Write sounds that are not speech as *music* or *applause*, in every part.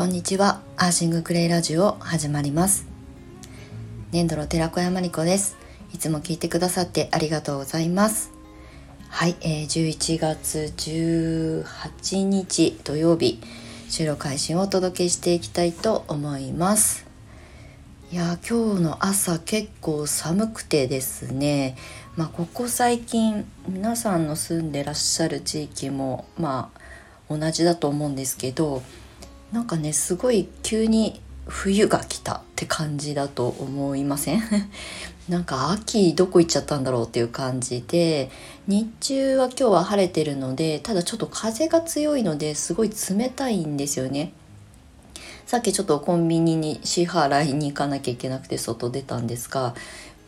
こんにちは。アーシングクレイラジオ始まります。粘土の寺子山理子です。いつも聞いてくださってありがとうございます。はい、えー、11月18日土曜日収録配信をお届けしていきたいと思います。いや今日の朝結構寒くてですね。まあここ最近皆さんの住んでらっしゃる地域もまあ同じだと思うんですけどなんかねすごい急に冬が来たって感じだと思いません？*laughs* なんか秋どこ行っちゃったんだろうっていう感じで日中は今日は晴れてるのでただちょっと風が強いのですごい冷たいんですよね。さっきちょっとコンビニに支払いに行かなきゃいけなくて外出たんですが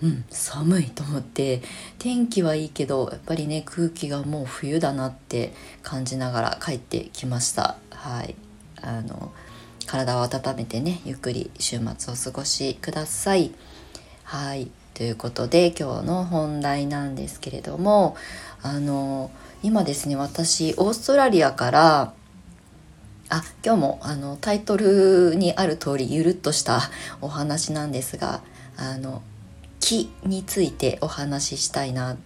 うん寒いと思って天気はいいけどやっぱりね空気がもう冬だなって感じながら帰ってきました。はい。あの体を温めてねゆっくり週末を過ごしください。はいということで今日の本題なんですけれどもあの今ですね私オーストラリアからあ今日もあのタイトルにある通りゆるっとしたお話なんですがあの木についてお話ししたいな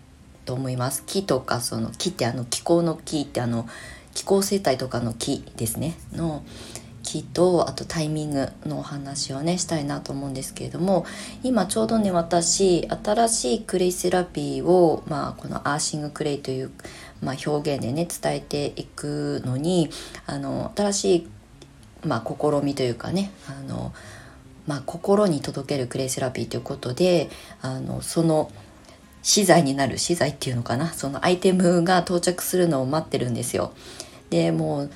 と思います。木とかその木ってあの気候の木ってあの気候生態とかの木ですねの木とあとタイミングのお話をねしたいなと思うんですけれども今ちょうどね私新しいクレイセラピーを、まあ、このアーシングクレイという、まあ、表現でね伝えていくのにあの新しい、まあ、試みというかねあの、まあ、心に届けるクレイセラピーということであのその資材になる資材っていうのかなそのアイテムが到着するのを待ってるんですよ。でもう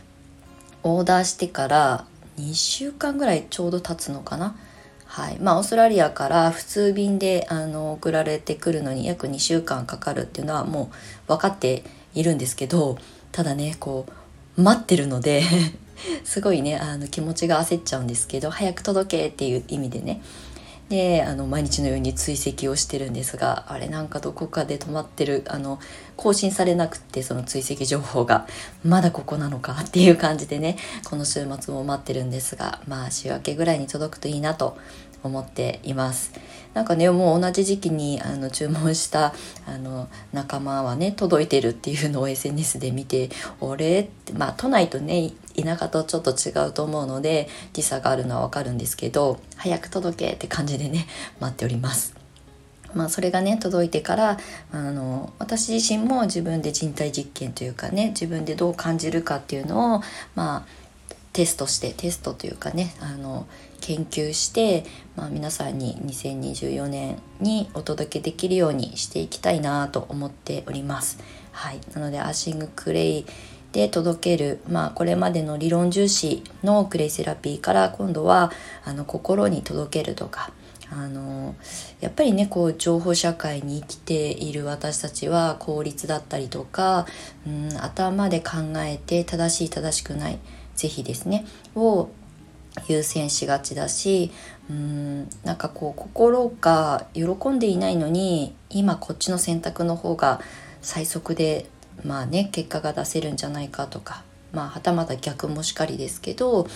オーダーしてから2週間ぐらいちょうど経つのかな。はいまあ、オーストラリアから普通便であの送られてくるのに約2週間かかるっていうのはもう分かっているんですけどただねこう待ってるので *laughs* すごいねあの気持ちが焦っちゃうんですけど早く届けっていう意味でねであの毎日のように追跡をしてるんですがあれなんかどこかで止まってるあの更新されなくってその追跡情報がまだここなのかっていう感じでねこの週末も待ってるんですがまあ週明けぐらいに届くといいなと思っています。なんかねもう同じ時期にあの注文したあの仲間はね届いてるっていうのを SNS で見て俺？ってまあ都内とね田舎とちょっと違うと思うので時差があるのはわかるんですけど早く届けって感じでね待っております。まあ、それがね届いてからあの私自身も自分で人体実験というかね自分でどう感じるかっていうのをまあテストしてテストというかねあの研究して、まあ、皆さんに2024年にお届けできるようにしていきたいなと思っております。はい、なのでアーシングクレイで届ける、まあ、これまでの理論重視のクレイセラピーから今度はあの心に届けるとかあのやっぱりねこう情報社会に生きている私たちは効率だったりとか、うん、頭で考えて正しい正しくない是非ですねを優先しがちだしうーんなんかこう心が喜んでいないのに今こっちの選択の方が最速でまあね結果が出せるんじゃないかとかまあはたまた逆もしかりですけど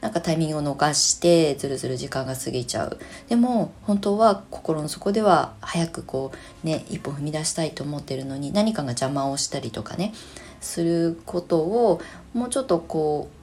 なんかタイミングを逃してずるずる時間が過ぎちゃう。でも本当は心の底では早くこうね一歩踏み出したいと思ってるのに何かが邪魔をしたりとかねすることをもうちょっとこう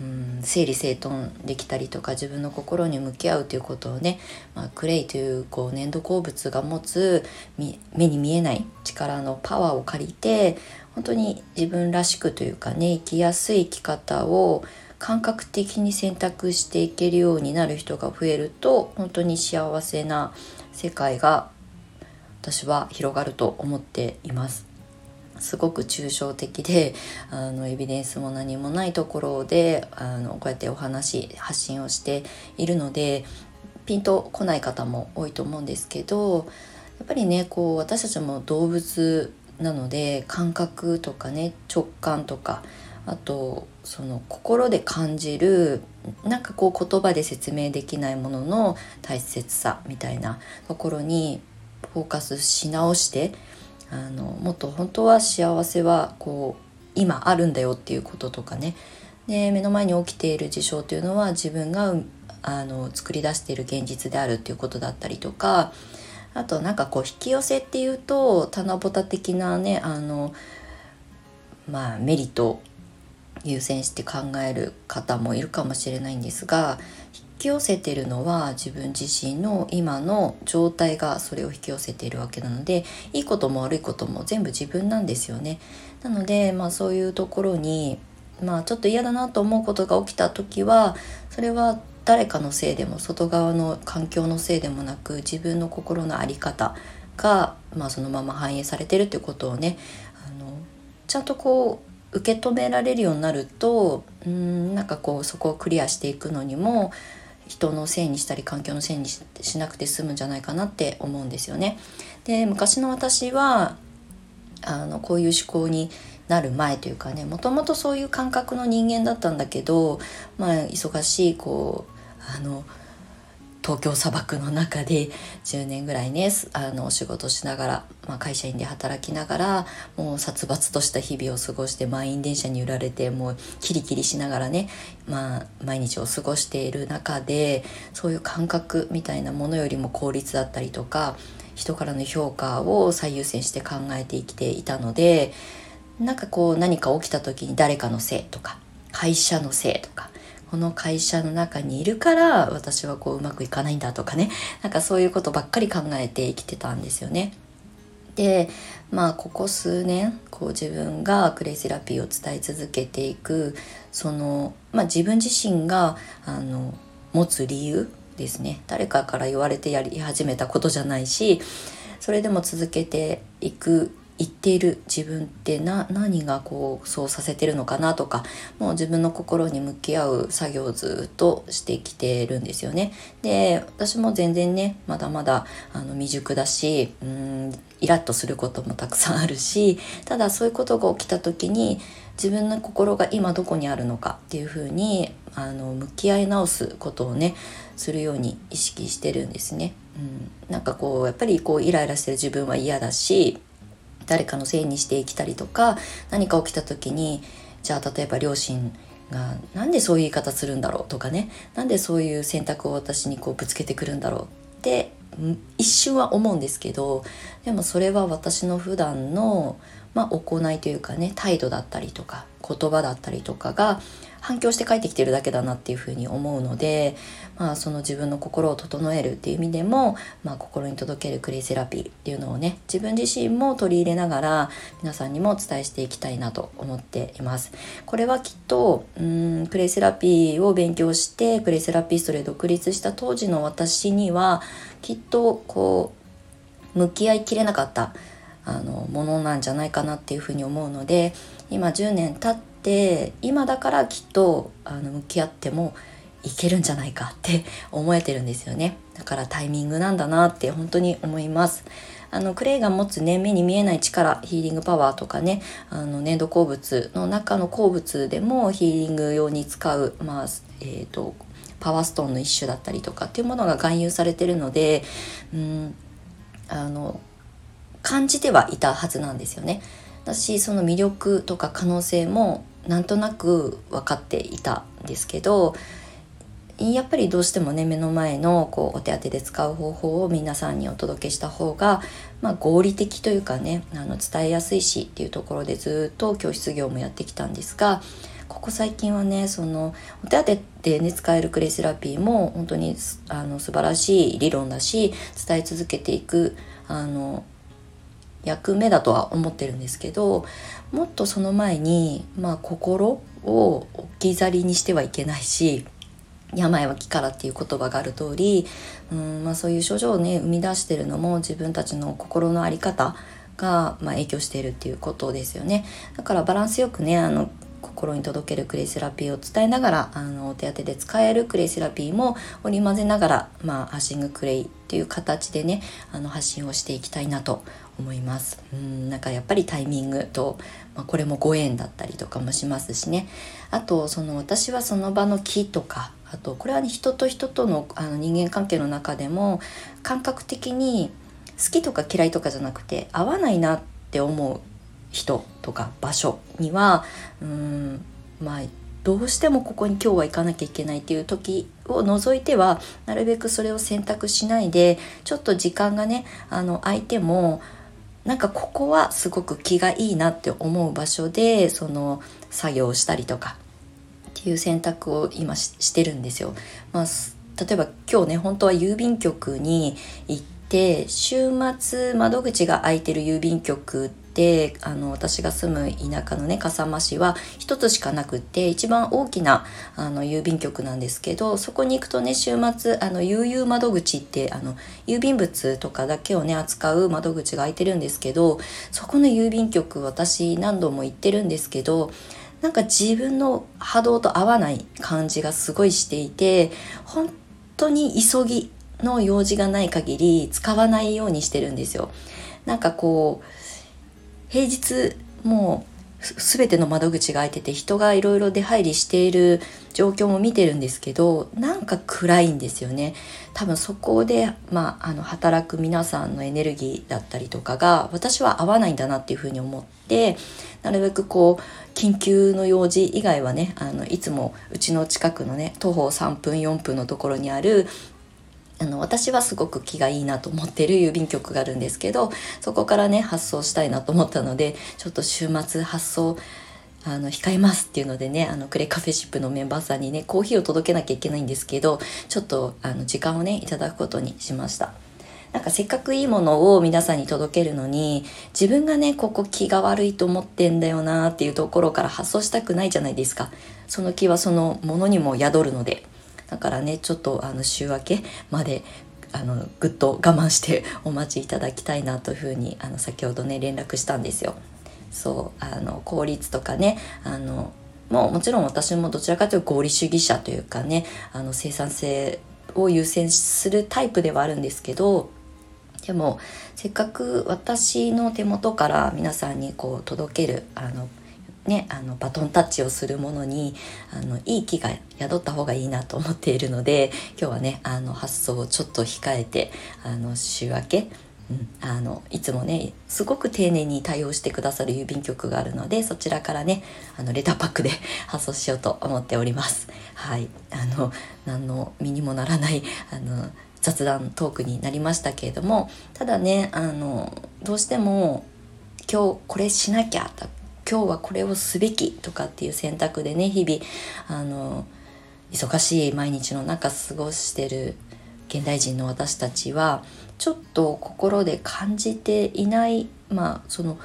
うん整理整頓できたりとか自分の心に向き合うということをね、まあ、クレイというこう粘土鉱物が持つ目に見えない力のパワーを借りて本当に自分らしくというかね生きやすい生き方を感覚的に選択していけるようになる人が増えると本当に幸せな世界が私は広がると思っています。すごく抽象的であのエビデンスも何もないところであのこうやってお話発信をしているのでピンとこない方も多いと思うんですけどやっぱりねこう私たちも動物なので感覚とかね直感とかあとその心で感じるなんかこう言葉で説明できないものの大切さみたいなところにフォーカスし直してあのもっと本当は幸せはこう今あるんだよっていうこととかね。で目の前に起きている事象というのは自分があの作り出している現実であるっていうことだったりとか。あとなんかこう引き寄せっていうと七夕的なねあのまあメリット優先して考える方もいるかもしれないんですが引き寄せてるのは自分自身の今の状態がそれを引き寄せているわけなのでいいことも悪いことも全部自分なんですよね。なので、まあ、そういうところに、まあ、ちょっと嫌だなと思うことが起きた時はそれは誰かのせいでも外側の環境のせいでもなく自分の心の在り方が、まあ、そのまま反映されてるっていうことをねあのちゃんとこう受け止められるようになるとうんなんかこうそこをクリアしていくのにも人のせいにしたり環境のせいにしなくて済むんじゃないかなって思うんですよね。で昔の私はあのこういう思考になる前というかねもともとそういう感覚の人間だったんだけど、まあ、忙しいこうあの東京砂漠の中で10年ぐらいねあのお仕事しながら、まあ、会社員で働きながらもう殺伐とした日々を過ごして満員電車に揺られてもうキリキリしながらね、まあ、毎日を過ごしている中でそういう感覚みたいなものよりも効率だったりとか人からの評価を最優先して考えて生きていたのでなんかこう何か起きた時に誰かのせいとか会社のせいとかこの会社の中にいるから私はこううまくいかないんだとかねなんかそういうことばっかり考えて生きてたんですよね。でまあここ数年こう自分がクレイセラピーを伝え続けていくその、まあ、自分自身があの持つ理由ですね誰かから言われてやり始めたことじゃないしそれでも続けていく言っている自分ってな何がこうそうさせてるのかなとかもう自分の心に向き合う作業をずっとしてきてるんですよね。で私も全然ねまだまだあの未熟だしうんイラッとすることもたくさんあるしただそういうことが起きた時に自分の心が今どこにあるのかっていうふうにあの向き合い直すことをねするように意識してるんですね。うん、なんかこうやっぱりこうイライラしてる自分は嫌だし誰かのせいにしてきたりとか何か起きた時にじゃあ例えば両親がなんでそういう言い方するんだろうとかねなんでそういう選択を私にこうぶつけてくるんだろうって一瞬は思うんですけどでもそれは私の普段のまあ、行いというかね態度だったりとか言葉だったりとかが反響して帰ってきてるだけだなっていうふうに思うので、まあ、その自分の心を整えるっていう意味でも、まあ、心に届けるクレイセラピーっていうのをね自分自身も取り入れながら皆さんにもお伝えしていきたいなと思っています。これはきっとうんクレイセラピーを勉強してクレイセラピストで独立した当時の私にはきっとこう向き合いきれなかったあのものなんじゃないかなっていうふうに思うので今10年経って今だからきっとあの向き合ってもいけるんじゃないかって *laughs* 思えてるんですよね。だからタイミングなんだなって本当に思います。あのクレイが持つね目に見えない力ヒーリングパワーとかねあの粘土鉱物の中の鉱物でもヒーリング用に使う、まあえーと、パワーストーンの一種だったりとかっていうものが含有されてるのでうんあの感じてはいたはずなんですよね。だしその魅力とか可能性もなんとなく分かっていたんですけどやっぱりどうしてもね目の前のこうお手当で使う方法を皆さんにお届けした方が、まあ、合理的というかねあの伝えやすいしっていうところでずっと教室業もやってきたんですがここ最近はねそのお手当でね使えるクレイセラピーも本当にあの素晴らしい理論だし伝え続けていくあの役目だとは思ってるんですけどもっとその前に、まあ、心を置き去りにしてはいけないし病は気からっていう言葉がある通り、うんまあ、そういう症状をね生み出してるのも自分たちの心の在り方が、まあ、影響しているっていうことですよね。だからバランスよくねあの心に届けるクレイセラピーを伝えながらあのお手当で使えるクレイセラピーも織り交ぜながら、まあ、ハッシングクレイっていう形でねあの発信をしていきたいなと思います。うんなんかやっぱりタイミングと、まあ、これもご縁だったりとかもしますしね。あとその私はその場の気とかあとこれは、ね、人と人とのあの人間関係の中でも感覚的に好きとか嫌いとかじゃなくて合わないなって思う人とか場所にはうんまあどうしてもここに今日は行かなきゃいけないっていう時を除いてはなるべくそれを選択しないでちょっと時間がねあの空いてもなんかここはすごく気がいいなって思う場所でその作業をしたりとかっていう選択を今してるんですよ。まあ、例えば今日ね本当は郵便局に行って週末窓口が開いてる郵便局ってあの私が住む田舎のね笠間市は一つしかなくって一番大きなあの郵便局なんですけどそこに行くとね週末あの悠々窓口ってあの郵便物とかだけをね扱う窓口が開いてるんですけどそこの郵便局私何度も行ってるんですけどなんか自分の波動と合わない感じがすごいしていて本当に急ぎの用事がない限り使わないようにしてるんですよ。なんかこう平日もう全ての窓口が開いてて人がいろいろ出入りしている状況も見てるんですけどなんか暗いんですよね。多分そこで、まあ、あの働く皆さんのエネルギーだったりとかが私は合わないんだなっていうふうに思ってなるべくこう緊急の用事以外はねあのいつもうちの近くのね徒歩3分4分のところにあるあの私はすごく気がいいなと思ってる郵便局があるんですけどそこからね発送したいなと思ったのでちょっと週末発送あの控えますっていうのでねあのクレカフェシップのメンバーさんにねコーヒーを届けなきゃいけないんですけどちょっとあの時間をねいただくことにしました。なんかせっかくいいものを皆さんに届けるのに自分がねここ気が悪いと思ってんだよなっていうところから発送したくないじゃないですか。その気はそのものにも宿るので。だからねちょっとあの週明けまであのぐっと我慢して *laughs* お待ちいただきたいなというふうにあの先ほどね連絡したんですよ。そうあの効率とかねあのもうもちろん私もどちらかというと合理主義者というかねあの生産性を優先するタイプではあるんですけどでもせっかく私の手元から皆さんにこう届けるあのね、あのバトンタッチをするものにあのいい気が宿った方がいいなと思っているので今日はねあの発送をちょっと控えてあの週明け、うん、あのいつもねすごく丁寧に対応してくださる郵便局があるのでそちらからねあのレターパックで *laughs* 発送しようと思っております。はいあの何の身にもならないあの雑談トークになりましたけれどもただねあのどうしても今日これしなきゃ今日はこれをすべきとかっていう選択でね日々あの忙しい毎日の中過ごしてる現代人の私たちはちょっと心で感じていないまあその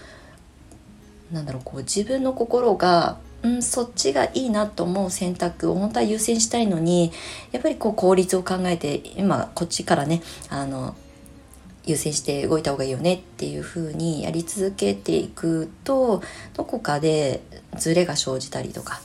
なんだろうこう自分の心がうんそっちがいいなと思う選択を本当は優先したいのにやっぱりこう効率を考えて今こっちからねあの優先して動いた方がいいよねっていうふうにやり続けていくとどこかでズレが生じたりとか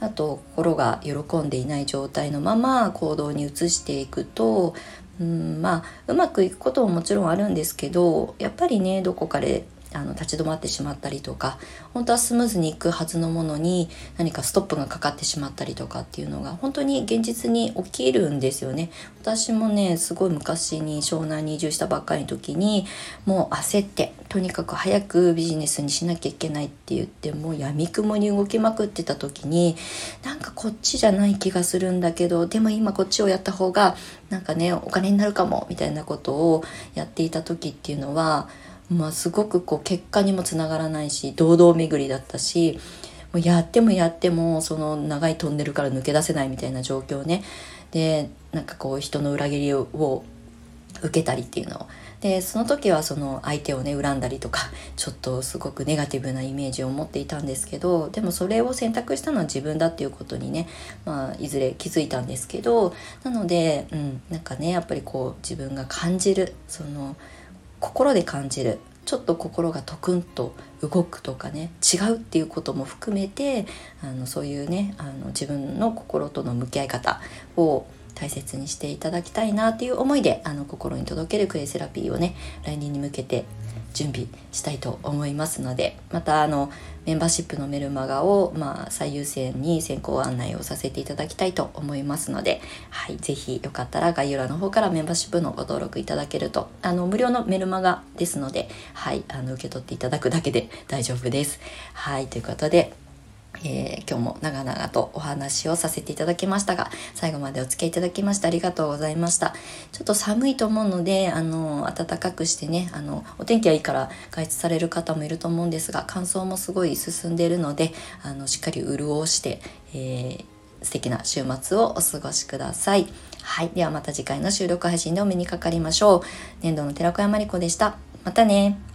あと心が喜んでいない状態のまま行動に移していくとうんまあうまくいくことももちろんあるんですけどやっぱりねどこかであの立ち止まってしまったりとか本当はスムーズにいくはずのものに何かストップがかかってしまったりとかっていうのが本当に現実に起きるんですよね。私もねすごい昔に湘南に移住したばっかりの時にもう焦ってとにかく早くビジネスにしなきゃいけないって言ってもう闇雲に動きまくってた時になんかこっちじゃない気がするんだけどでも今こっちをやった方がなんかねお金になるかもみたいなことをやっていた時っていうのはまあ、すごくこう結果にもつながらないし堂々巡りだったしもうやってもやってもその長いトンネルから抜け出せないみたいな状況ね。でなんかこう人の裏切りを受けたりっていうのを。でその時はその相手をね恨んだりとかちょっとすごくネガティブなイメージを持っていたんですけどでもそれを選択したのは自分だっていうことにね、まあ、いずれ気づいたんですけどなので、うん、なんかねやっぱりこう自分が感じるその心で感じる。ちょっと心がとくんと動くとかね。違うっていうことも含めてあのそういうねあの自分の心との向き合い方を大切にしていただきたいなっていう思いであの心に届けるクエイセラピーをね来年に向けて準備したいと思いますのでまたあのメンバーシップのメルマガを、まあ、最優先に先行案内をさせていただきたいと思いますので、はい、ぜひよかったら概要欄の方からメンバーシップのご登録いただけるとあの無料のメルマガですので、はい、あの受け取っていただくだけで大丈夫です。はいということでえー、今日も長々とお話をさせていただきましたが、最後までお付き合いいただきましてありがとうございました。ちょっと寒いと思うので、あの、暖かくしてね、あの、お天気はいいから外出される方もいると思うんですが、乾燥もすごい進んでいるので、あの、しっかり潤して、えー素敵な週末をお過ごしください。はい。ではまた次回の収録配信でお目にかかりましょう。年度の寺子山理子でした。またね。